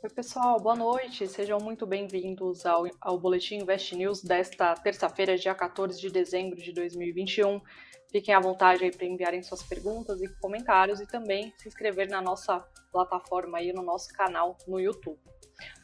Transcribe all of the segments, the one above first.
Oi, pessoal, boa noite. Sejam muito bem-vindos ao, ao Boletim Invest News desta terça-feira, dia 14 de dezembro de 2021. Fiquem à vontade aí para enviarem suas perguntas e comentários e também se inscrever na nossa plataforma aí, no nosso canal no YouTube.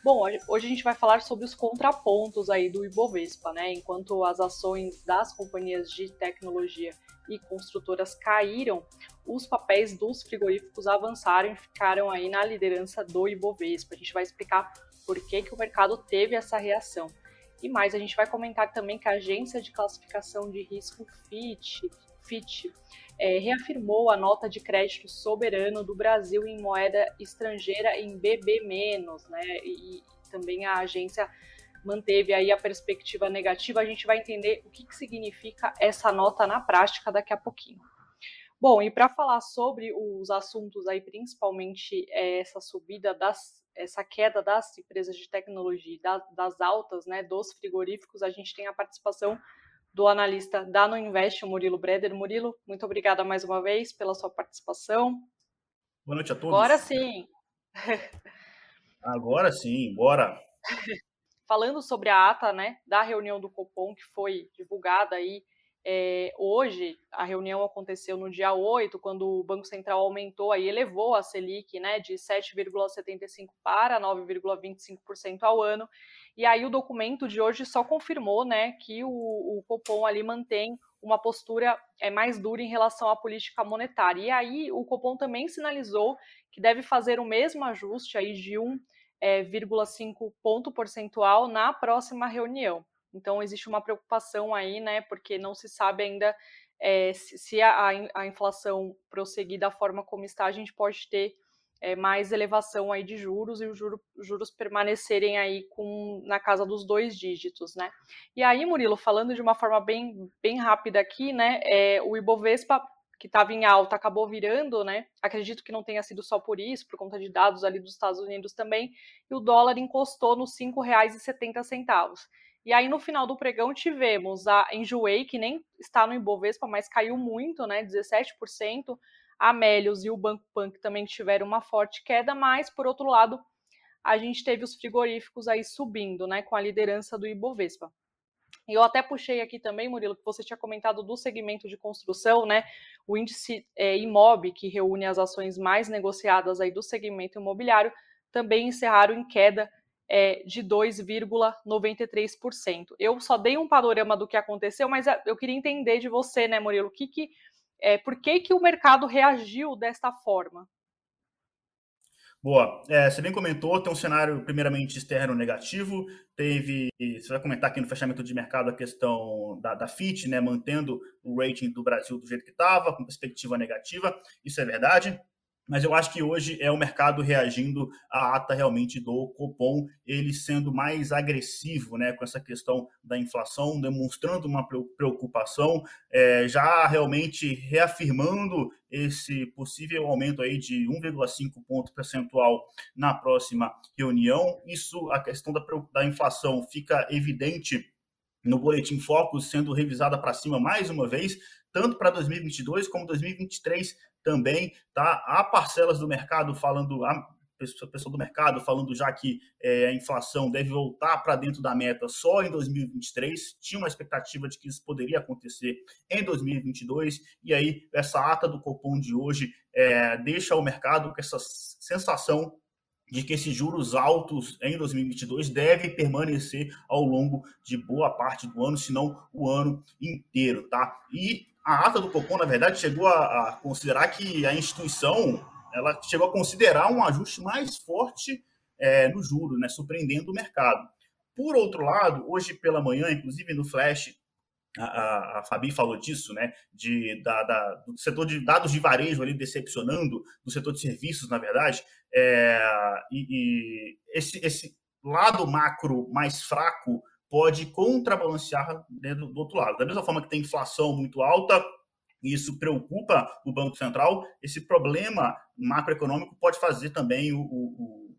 Bom, hoje a gente vai falar sobre os contrapontos aí do Ibovespa, né? Enquanto as ações das companhias de tecnologia e construtoras caíram, os papéis dos frigoríficos avançaram e ficaram aí na liderança do Ibovespa. A gente vai explicar por que, que o mercado teve essa reação. E mais, a gente vai comentar também que a agência de classificação de risco Fitch, Fitch é, reafirmou a nota de crédito soberano do Brasil em moeda estrangeira em BB-, né? E, também a agência manteve aí a perspectiva negativa, a gente vai entender o que, que significa essa nota na prática daqui a pouquinho. Bom, e para falar sobre os assuntos aí, principalmente é, essa subida das, essa queda das empresas de tecnologia, das, das altas, né, dos frigoríficos, a gente tem a participação do analista da No Invest, o Murilo Breder. Murilo, muito obrigada mais uma vez pela sua participação. Boa noite a todos. Agora sim. Agora sim, bora. falando sobre a ata né, da reunião do Copom, que foi divulgada aí é, hoje, a reunião aconteceu no dia 8, quando o Banco Central aumentou, aí elevou a Selic né, de 7,75% para 9,25% ao ano. E aí o documento de hoje só confirmou né, que o, o Copom ali mantém uma postura é, mais dura em relação à política monetária. E aí o Copom também sinalizou que deve fazer o mesmo ajuste aí de um é, 0,5 ponto percentual na próxima reunião. Então, existe uma preocupação aí, né, porque não se sabe ainda é, se a, a, inflação prosseguir da forma como está, a gente pode ter é, mais elevação aí de juros e os juro, juros permanecerem aí com, na casa dos dois dígitos, né? E aí, Murilo, falando de uma forma bem, bem rápida aqui, né, é, o Ibovespa que estava em alta acabou virando, né? Acredito que não tenha sido só por isso, por conta de dados ali dos Estados Unidos também, e o dólar encostou nos R$ 5,70. E aí no final do pregão tivemos a Enjoei, que nem está no Ibovespa, mas caiu muito, né? 17%. A Melios e o Banco Pan também tiveram uma forte queda, mas por outro lado, a gente teve os frigoríficos aí subindo, né, com a liderança do Ibovespa. E eu até puxei aqui também, Murilo, que você tinha comentado do segmento de construção, né? O índice é, IMOB, que reúne as ações mais negociadas aí do segmento imobiliário, também encerraram em queda é, de 2,93%. Eu só dei um panorama do que aconteceu, mas é, eu queria entender de você, né, Murilo, que que, é, por que, que o mercado reagiu desta forma? Boa. É, você bem comentou, tem um cenário primeiramente externo negativo, teve, você vai comentar aqui no fechamento de mercado a questão da, da FIT, né, mantendo o rating do Brasil do jeito que estava, com perspectiva negativa, isso é verdade mas eu acho que hoje é o mercado reagindo à ata realmente do Copom, ele sendo mais agressivo né, com essa questão da inflação, demonstrando uma preocupação, é, já realmente reafirmando esse possível aumento aí de 1,5 ponto percentual na próxima reunião. Isso, a questão da, da inflação fica evidente no Boletim Focus sendo revisada para cima mais uma vez, tanto para 2022 como 2023 também, tá? Há parcelas do mercado falando, a pessoa do mercado falando já que é, a inflação deve voltar para dentro da meta só em 2023. Tinha uma expectativa de que isso poderia acontecer em 2022, e aí essa ata do Copom de hoje é, deixa o mercado com essa sensação de que esses juros altos em 2022 devem permanecer ao longo de boa parte do ano, se não o ano inteiro, tá? E a ata do Copom, na verdade, chegou a, a, considerar que a instituição ela chegou a considerar um ajuste mais forte é, no juro, né, surpreendendo o mercado. Por outro lado, hoje pela manhã, inclusive no Flash, a, a, a Fabi falou disso, né, de, da, da, do setor de dados de varejo ali decepcionando, do setor de serviços, na verdade, é, e, e esse, esse lado macro mais fraco pode contrabalancear né, do, do outro lado. Da mesma forma que tem inflação muito alta, e isso preocupa o Banco Central, esse problema macroeconômico pode fazer também o, o,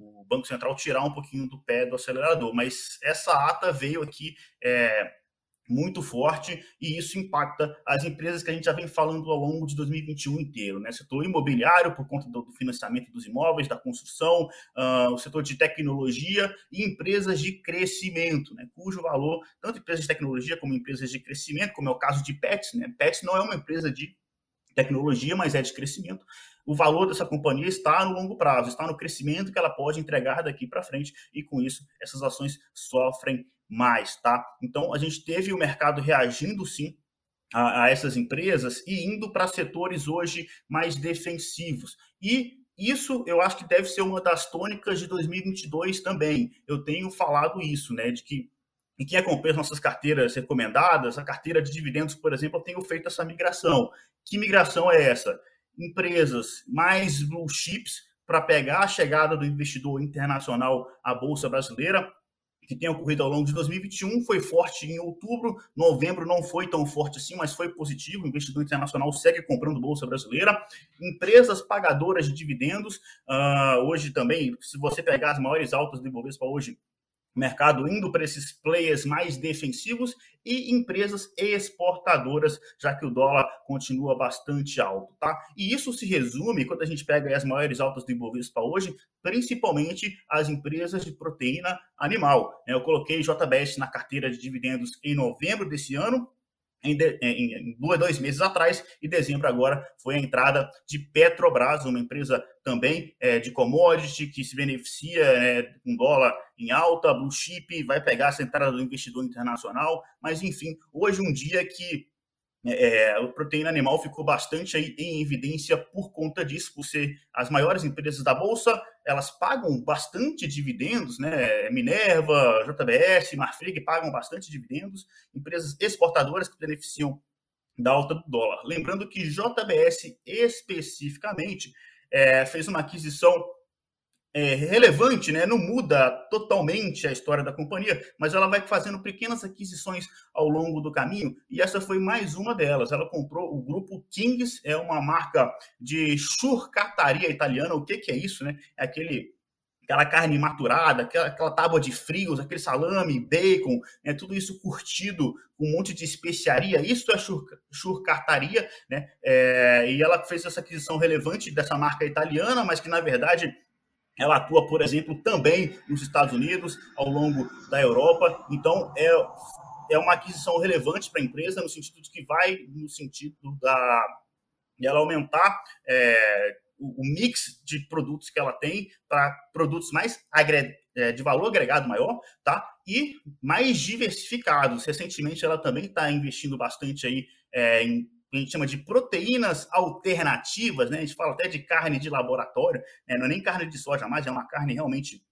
o, Banco Central tirar um pouquinho do pé do acelerador. Mas essa ata veio aqui é, muito forte e isso impacta as empresas que a gente já vem falando ao longo de 2021 inteiro, né? Setor imobiliário por conta do financiamento dos imóveis, da construção, uh, o setor de tecnologia e empresas de crescimento, né? Cujo valor, tanto empresas de tecnologia como empresas de crescimento, como é o caso de Pets, né? Pets não é uma empresa de tecnologia, mas é de crescimento. O valor dessa companhia está no longo prazo, está no crescimento que ela pode entregar daqui para frente e com isso essas ações sofrem mais, tá? Então a gente teve o mercado reagindo sim a, a essas empresas e indo para setores hoje mais defensivos. E isso eu acho que deve ser uma das tônicas de 2022 também. Eu tenho falado isso, né, de que e quem acompanha as nossas carteiras recomendadas, a carteira de dividendos, por exemplo, eu tenho feito essa migração. Que migração é essa? Empresas mais blue chips para pegar a chegada do investidor internacional à Bolsa Brasileira, que tem ocorrido ao longo de 2021 foi forte em outubro, novembro não foi tão forte assim, mas foi positivo. O investidor internacional segue comprando bolsa brasileira. Empresas pagadoras de dividendos, uh, hoje também, se você pegar as maiores altas do Ibovespa hoje, mercado indo para esses players mais defensivos e empresas exportadoras, já que o dólar continua bastante alto, tá? E isso se resume, quando a gente pega as maiores altas do Ibovespa hoje, principalmente as empresas de proteína animal. Eu coloquei JBS na carteira de dividendos em novembro desse ano, em, de, em, em dois, meses atrás, e dezembro agora foi a entrada de Petrobras, uma empresa também é, de commodity que se beneficia é, com dólar em alta, blue chip, vai pegar essa entrada do investidor internacional, mas enfim, hoje um dia que é, a proteína animal ficou bastante aí em evidência por conta disso, por ser as maiores empresas da Bolsa, elas pagam bastante dividendos, né? Minerva, JBS, Marfrig pagam bastante dividendos, empresas exportadoras que beneficiam da alta do dólar. Lembrando que JBS especificamente é, fez uma aquisição é, relevante, né? não muda totalmente a história da companhia, mas ela vai fazendo pequenas aquisições ao longo do caminho, e essa foi mais uma delas. Ela comprou o grupo Kings, é uma marca de churcataria italiana. O que, que é isso? Né? É aquele aquela carne maturada, aquela, aquela tábua de frios, aquele salame, bacon, né, tudo isso curtido com um monte de especiaria, isso é churcataria, né? É, e ela fez essa aquisição relevante dessa marca italiana, mas que na verdade ela atua, por exemplo, também nos Estados Unidos, ao longo da Europa. Então, é, é uma aquisição relevante para a empresa, no sentido de que vai no sentido da ela aumentar é, o, o, mix de produtos que ela tem para produtos mais agre, é, de valor agregado maior, tá? E mais diversificados. Recentemente, ela também está investindo bastante aí é, em a gente chama de proteínas alternativas, né? A gente fala até de carne de laboratório, né? não é nem carne de soja mais, é uma carne realmente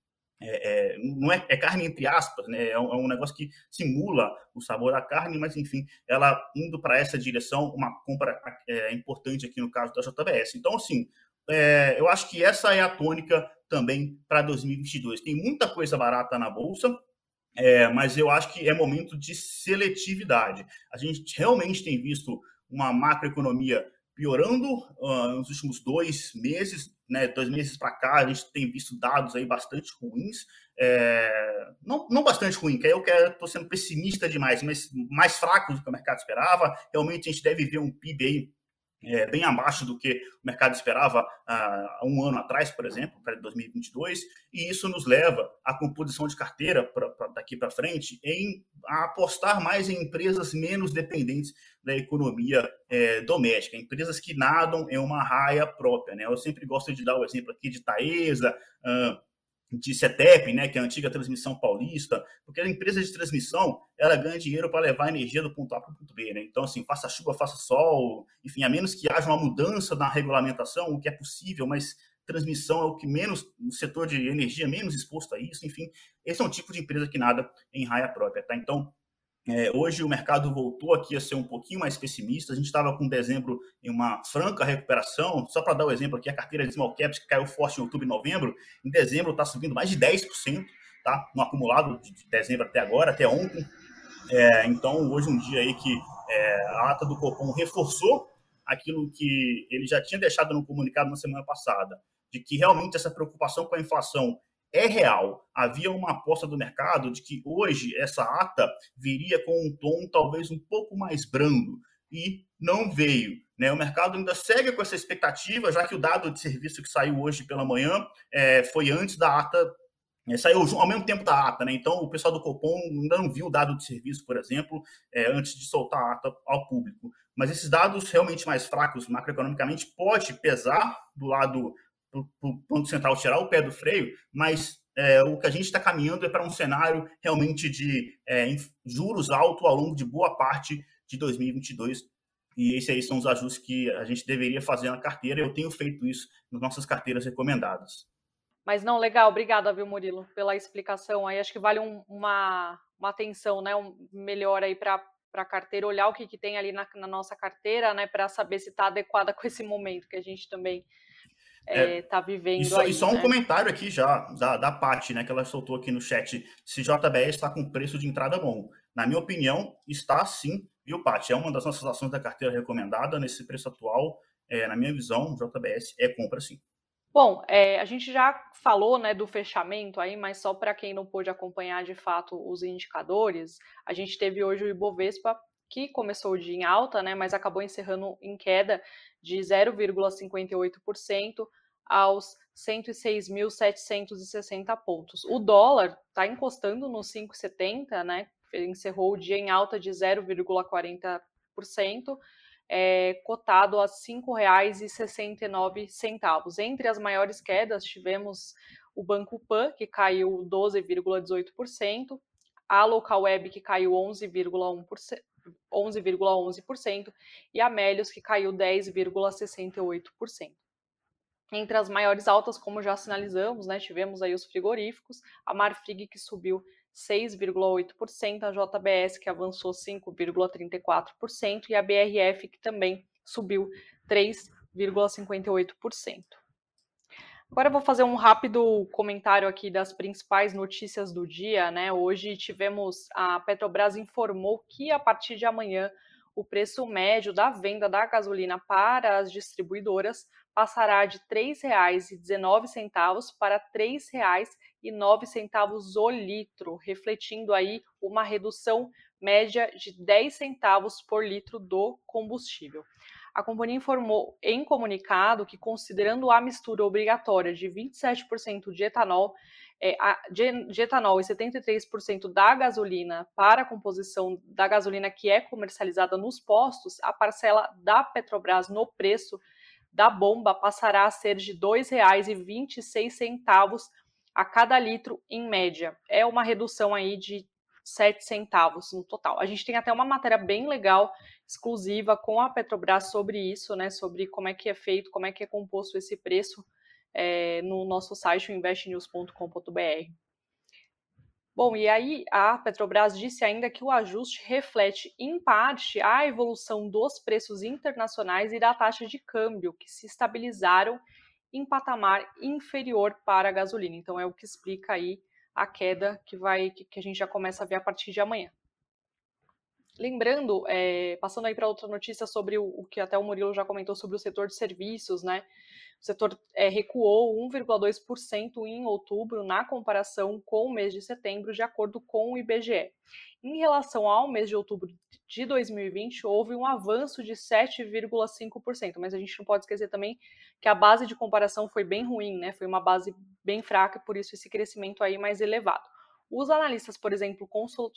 é, é, não é, é, carne entre aspas, né? É um, é um, negócio que simula o sabor da carne, mas enfim, ela indo para essa direção, uma compra é, importante aqui no caso da JBS. Então, assim, é, eu acho que essa é a tônica também para 2022. Tem muita coisa barata na bolsa, é, mas eu acho que é momento de seletividade. A gente realmente tem visto uma macroeconomia piorando uh, nos últimos dois meses, né, dois meses para cá, a gente tem visto dados aí bastante ruins, é, não, não bastante ruim, que aí eu estou sendo pessimista demais, mas mais fracos do que o mercado esperava. Realmente a gente deve ver um PIB aí é, bem abaixo do que o mercado esperava há um ano atrás, por exemplo, para 2022, e isso nos leva à composição de carteira pra, pra daqui para frente em apostar mais em empresas menos dependentes da economia é, doméstica, empresas que nadam em uma raia própria. Né? Eu sempre gosto de dar o exemplo aqui de Taesa, uh, de CETEP, né, que é a antiga transmissão paulista, porque a empresa de transmissão ela ganha dinheiro para levar energia do ponto A para o ponto B. Né? Então, assim, faça chuva, faça sol, enfim, a menos que haja uma mudança na regulamentação, o que é possível, mas transmissão é o que menos, o setor de energia menos exposto a isso, enfim, esse é um tipo de empresa que nada em raia própria. Tá? Então, é, hoje o mercado voltou aqui a ser um pouquinho mais pessimista. A gente estava com dezembro em uma franca recuperação. Só para dar o um exemplo aqui, a carteira de small caps que caiu forte em outubro e novembro, em dezembro está subindo mais de 10%, tá? No acumulado de dezembro até agora, até ontem. É, então, hoje um dia aí que é, a ata do Copom reforçou aquilo que ele já tinha deixado no comunicado na semana passada, de que realmente essa preocupação com a inflação é real. Havia uma aposta do mercado de que hoje essa ata viria com um tom talvez um pouco mais brando e não veio. Né? O mercado ainda segue com essa expectativa, já que o dado de serviço que saiu hoje pela manhã é, foi antes da ata é, saiu ao mesmo tempo da ata, né? Então o pessoal do Copom ainda não viu o dado de serviço, por exemplo, é, antes de soltar a ata ao público. Mas esses dados realmente mais fracos macroeconomicamente pode pesar do lado do Banco Central tirar o pé do freio, mas é, o que a gente está caminhando é para um cenário realmente de é, juros altos ao longo de boa parte de 2022. E esses aí são os ajustes que a gente deveria fazer na carteira. Eu tenho feito isso nas nossas carteiras recomendadas. Mas não, legal, obrigada, viu, Murilo, pela explicação. Aí acho que vale um, uma, uma atenção, né, um melhor aí para a carteira, olhar o que, que tem ali na, na nossa carteira, né, para saber se está adequada com esse momento que a gente também é, é, tá vivendo. E só, aí, e só né? um comentário aqui já da, da Paty, né, que ela soltou aqui no chat, se JBS está com preço de entrada bom. Na minha opinião, está sim, viu, Paty? É uma das nossas ações da carteira recomendada nesse preço atual. É, na minha visão, JBS é compra sim. Bom, é, a gente já falou né, do fechamento aí, mas só para quem não pôde acompanhar de fato os indicadores, a gente teve hoje o Ibovespa que começou o dia em alta, né, mas acabou encerrando em queda de 0,58% aos 106.760 pontos. O dólar está encostando nos 5,70, né? Encerrou o dia em alta de 0,40%, é, cotado a R$ 5,69. Entre as maiores quedas, tivemos o Banco Pan, que caiu 12,18%, a Local Web, que caiu 11,1%, 11,11% e a Melios, que caiu 10,68%. Entre as maiores altas, como já sinalizamos, né, tivemos aí os frigoríficos, a Marfrig que subiu 6,8%, a JBS que avançou 5,34% e a BRF que também subiu 3,58%. Agora eu vou fazer um rápido comentário aqui das principais notícias do dia, né? Hoje tivemos a Petrobras informou que a partir de amanhã o preço médio da venda da gasolina para as distribuidoras passará de R$ 3,19 para R$ 3,09 o litro, refletindo aí uma redução média de 10 centavos por litro do combustível. A companhia informou em comunicado que, considerando a mistura obrigatória de 27% de etanol, é, de, de, etanol e 73% da gasolina para a composição da gasolina que é comercializada nos postos, a parcela da Petrobras no preço da bomba passará a ser de R$ 2,26 a cada litro em média. É uma redução aí de 7 centavos no total. A gente tem até uma matéria bem legal, exclusiva com a Petrobras sobre isso, né? Sobre como é que é feito, como é que é composto esse preço é, no nosso site, investnews.com.br. Bom, e aí a Petrobras disse ainda que o ajuste reflete, em parte, a evolução dos preços internacionais e da taxa de câmbio, que se estabilizaram em patamar inferior para a gasolina. Então é o que explica aí a queda que vai que a gente já começa a ver a partir de amanhã. Lembrando, é, passando aí para outra notícia sobre o, o, que até o Murilo já comentou sobre o setor de serviços, né? O setor é, recuou 1,2% em outubro na comparação com o mês de setembro, de acordo com o IBGE. Em relação ao mês de outubro de 2020, houve um avanço de 7,5%, mas a gente não pode esquecer também que a base de comparação foi bem ruim, né? Foi uma base bem fraca, por isso esse crescimento aí mais elevado. Os analistas, por exemplo,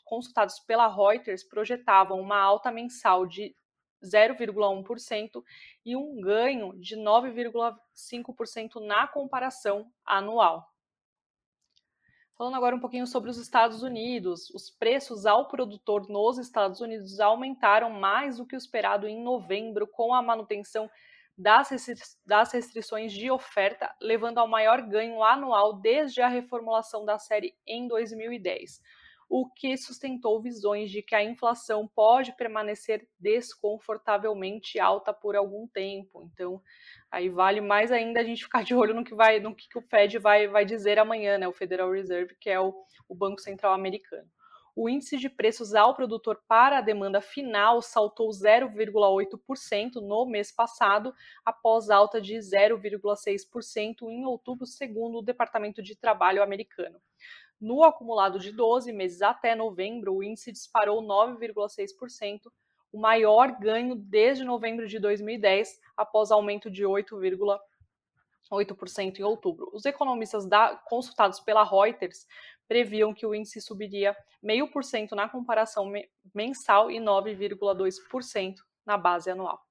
consultados pela Reuters, projetavam uma alta mensal de 0,1% e um ganho de 9,5% na comparação anual. Falando agora um pouquinho sobre os Estados Unidos, os preços ao produtor nos Estados Unidos aumentaram mais do que o esperado em novembro, com a manutenção das restrições de oferta, levando ao maior ganho anual desde a reformulação da série em 2010 o que sustentou visões de que a inflação pode permanecer desconfortavelmente alta por algum tempo. Então, aí vale mais ainda a gente ficar de olho no que vai, no que, o Fed vai, vai dizer amanhã, né? O Federal Reserve, que é o, o Banco Central Americano. o índice de preços ao produtor para a demanda final saltou 0,8% no mês passado, após alta de 0,6% em outubro, segundo o Departamento de Trabalho americano. No acumulado de 12 meses até novembro, o índice disparou 9,6%, o maior ganho desde novembro de 2010, após aumento de 8,8% em outubro. Os economistas da, consultados pela Reuters previam que o índice subiria 0,5% na comparação mensal e 9,2% na base anual.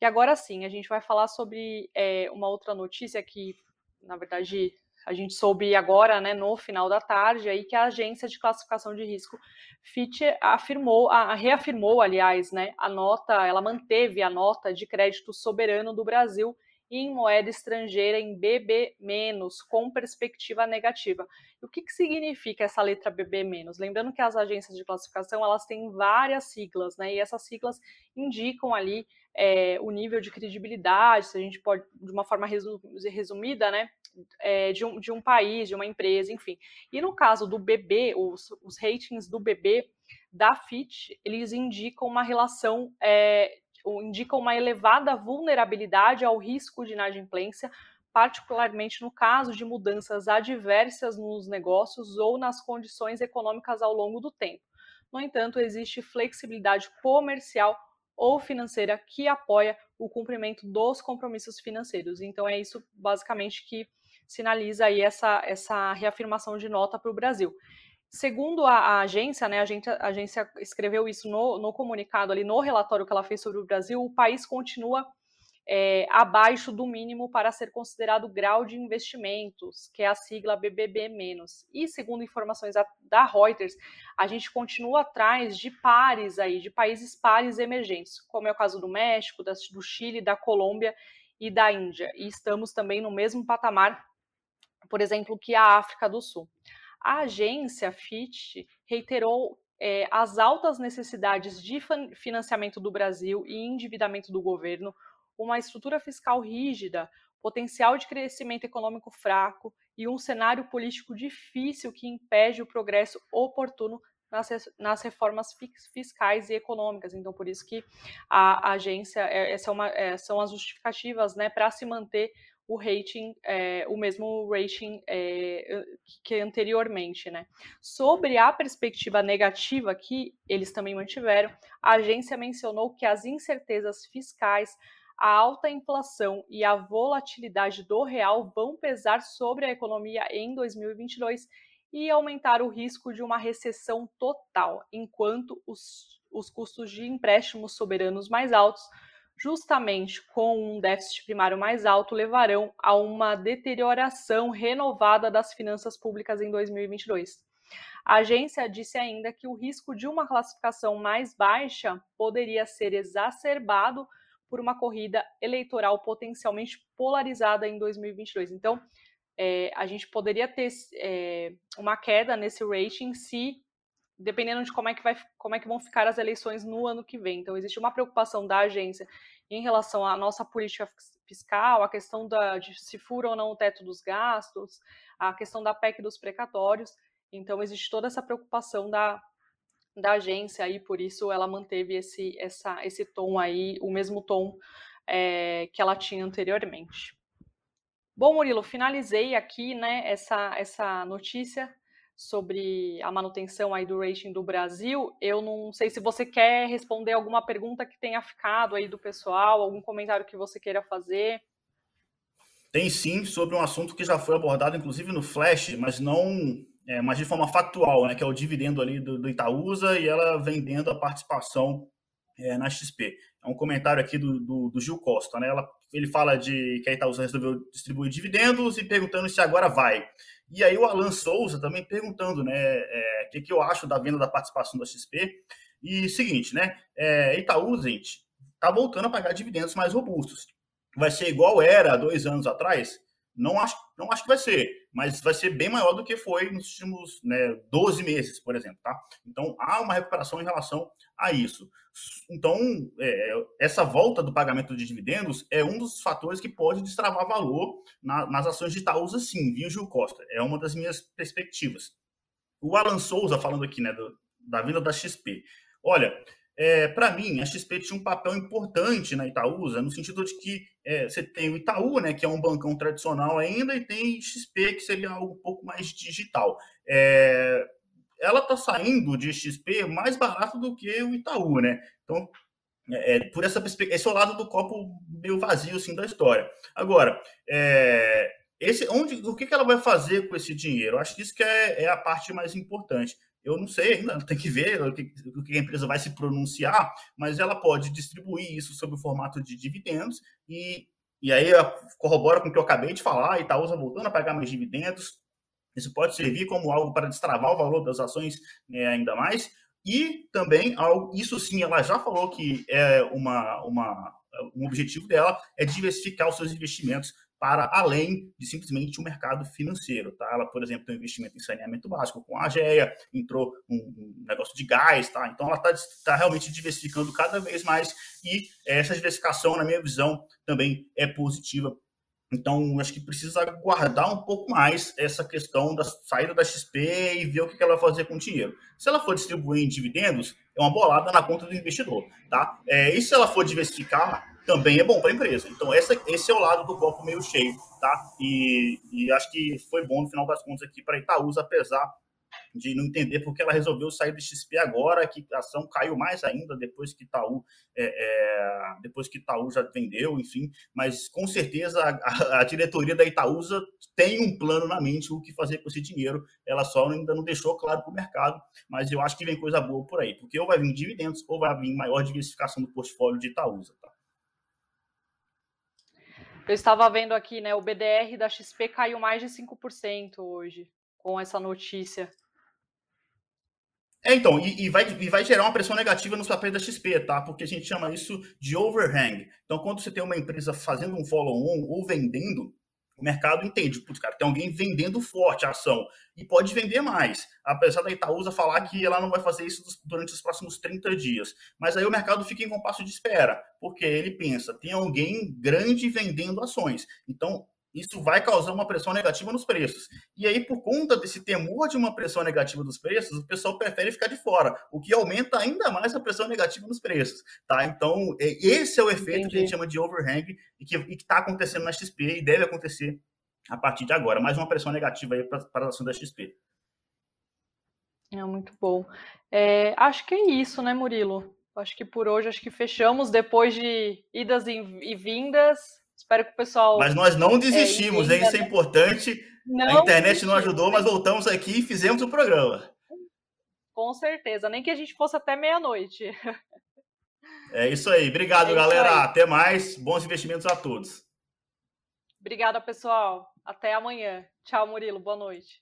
E agora sim, a gente vai falar sobre é, uma outra notícia que, na verdade, a gente soube agora, né, no final da tarde, aí que a agência de classificação de risco Fitch afirmou, a, reafirmou, aliás, né, a nota, ela manteve a nota de crédito soberano do Brasil em moeda estrangeira em BB-, com perspectiva negativa. E o que, que significa essa letra BB-? Lembrando que as agências de classificação elas têm várias siglas, né? E essas siglas indicam ali é, o nível de credibilidade, se a gente pode, de uma forma resumida, né? É, de, um, de um país, de uma empresa, enfim. E no caso do BB, os, os ratings do BB da Fitch, eles indicam uma relação é, indicam uma elevada vulnerabilidade ao risco de inadimplência, particularmente no caso de mudanças adversas nos negócios ou nas condições econômicas ao longo do tempo. No entanto, existe flexibilidade comercial ou financeira que apoia o cumprimento dos compromissos financeiros. Então, é isso basicamente que sinaliza aí essa, essa reafirmação de nota para o Brasil. Segundo a, a, agência, né, a agência, a agência escreveu isso no, no, comunicado ali, no relatório que ela fez sobre o Brasil, o país continua é, abaixo do mínimo para ser considerado grau de investimentos, que é a sigla BBB-. E segundo informações da, da Reuters, a gente continua atrás de pares aí, de países pares emergentes, como é o caso do México, do Chile, da Colômbia e da Índia. E estamos também no mesmo patamar, por exemplo, que a África do Sul. A agência Fitch reiterou é, as altas necessidades de financiamento do Brasil e endividamento do governo, uma estrutura fiscal rígida, potencial de crescimento econômico fraco e um cenário político difícil que impede o progresso oportuno nas, reformas fiscais e econômicas. Então, por isso que a, a agência, é, essa é uma, é, são as justificativas né, para se manter o rating, é, o mesmo rating é, que anteriormente, né? Sobre a perspectiva negativa que eles também mantiveram, a agência mencionou que as incertezas fiscais, a alta inflação e a volatilidade do real vão pesar sobre a economia em 2022 e aumentar o risco de uma recessão total, enquanto os, os custos de empréstimos soberanos mais altos justamente com um déficit primário mais alto, levarão a uma deterioração renovada das finanças públicas em 2022. A agência disse ainda que o risco de uma classificação mais baixa poderia ser exacerbado por uma corrida eleitoral potencialmente polarizada em 2022. Então, é, a gente poderia ter é, uma queda nesse rating se dependendo de como é que vai, como é que vão ficar as eleições no ano que vem. Então existe uma preocupação da agência em relação à nossa política fiscal, a questão da, de se fura ou não o teto dos gastos, a questão da PEC dos precatórios. Então existe toda essa preocupação da, da agência aí, por isso ela manteve esse, essa, esse tom aí, o mesmo tom é, que ela tinha anteriormente. Bom, Murilo, finalizei aqui né, essa, essa notícia sobre a manutenção aí do rating do Brasil. Eu não sei se você quer responder alguma pergunta que tenha ficado aí do pessoal, algum comentário que você queira fazer. Tem sim, sobre um assunto que já foi abordado, inclusive no Flash, mas não, é, mas de forma factual, né, que é o dividendo ali do, do Itaúsa e ela vendendo a participação é, na XP. É um comentário aqui do, do, do Gil Costa, né? Ela, ele fala de que a Itaúsa resolveu distribuir dividendos e perguntando se agora vai. E aí o Alan Souza também perguntando, né, é, o que, que eu acho da venda da participação da XP. E seguinte, né, é, Itaú, gente, tá voltando a pagar dividendos mais robustos. Vai ser igual era dois anos atrás? Não acho, não acho que vai ser, mas vai ser bem maior do que foi nos últimos né, 12 meses, por exemplo. Tá? Então, há uma recuperação em relação a isso. Então, é, essa volta do pagamento de dividendos é um dos fatores que pode destravar valor na, nas ações de Itaúsa, sim, viu, Gil Costa? É uma das minhas perspectivas. O Alan Souza, falando aqui, né, do, da vinda da XP. Olha, é, para mim, a XP tinha um papel importante na Itaúsa, no sentido de que é, você tem o Itaú, né, que é um bancão tradicional ainda, e tem XP, que seria algo um pouco mais digital. É, ela está saindo de XP mais barato do que o Itaú, né? Então, é, é, por essa perspectiva, esse é o lado do copo meio vazio assim, da história. Agora, é, esse, onde, o que, que ela vai fazer com esse dinheiro? Acho que isso que é, é a parte mais importante. Eu não sei ainda, tem que ver o que, o que a empresa vai se pronunciar, mas ela pode distribuir isso sob o formato de dividendos e, e aí corrobora com o que eu acabei de falar, Itaúsa voltando a pagar mais dividendos. Isso pode servir como algo para destravar o valor das ações né, ainda mais. E também, isso sim, ela já falou que é uma, uma, um objetivo dela é diversificar os seus investimentos para além de simplesmente o mercado financeiro. Tá? Ela, por exemplo, tem um investimento em saneamento básico com a AGEA, entrou um, um negócio de gás, tá? então ela está tá realmente diversificando cada vez mais e essa diversificação, na minha visão, também é positiva então, acho que precisa guardar um pouco mais essa questão da saída da XP e ver o que ela vai fazer com o dinheiro. Se ela for distribuir em dividendos, é uma bolada na conta do investidor, tá? É, e se ela for diversificar, também é bom para a empresa. Então, essa, esse é o lado do copo meio cheio, tá? E, e acho que foi bom, no final das contas, aqui para Itaúsa, apesar de não entender porque ela resolveu sair do XP agora, que a ação caiu mais ainda depois que Itaú, é, é, depois que Itaú já vendeu, enfim, mas com certeza a, a, diretoria da Itaúsa tem um plano na mente o que fazer com esse dinheiro, ela só ainda não deixou claro para o mercado, mas eu acho que vem coisa boa por aí, porque ou vai vir dividendos ou vai vir maior diversificação do portfólio de Itaúsa, tá? Eu estava vendo aqui, né? O BDR da XP caiu mais de 5% hoje com essa notícia. É, então, e, e, vai, e vai gerar uma pressão negativa nos papéis da XP, tá? Porque a gente chama isso de overhang. Então, quando você tem uma empresa fazendo um follow-on ou vendendo, o mercado entende, putz, cara, tem alguém vendendo forte a ação e pode vender mais. Apesar da Itaúsa falar que ela não vai fazer isso durante os próximos 30 dias. Mas aí o mercado fica em compasso de espera, porque ele pensa, tem alguém grande vendendo ações. Então, isso vai causar uma pressão negativa nos preços. E aí, por conta desse temor de uma pressão negativa dos preços, o pessoal prefere ficar de fora, o que aumenta ainda mais a pressão negativa nos preços. Tá? Então, é, esse é o efeito Entendi. que a gente chama de overhang e que está acontecendo na XP e deve acontecer a partir de agora. Mais uma pressão negativa aí para a ação da XP. É muito bom. É, acho que é isso, né, Murilo? Acho que por hoje acho que fechamos depois de idas e vindas Espero que o pessoal. Mas nós não desistimos, é, hein? Isso é importante. Não a internet não ajudou, mas voltamos aqui e fizemos o programa. Com certeza, nem que a gente fosse até meia-noite. É isso aí. Obrigado, é galera. Aí. Até mais. Bons investimentos a todos. Obrigada, pessoal. Até amanhã. Tchau, Murilo. Boa noite.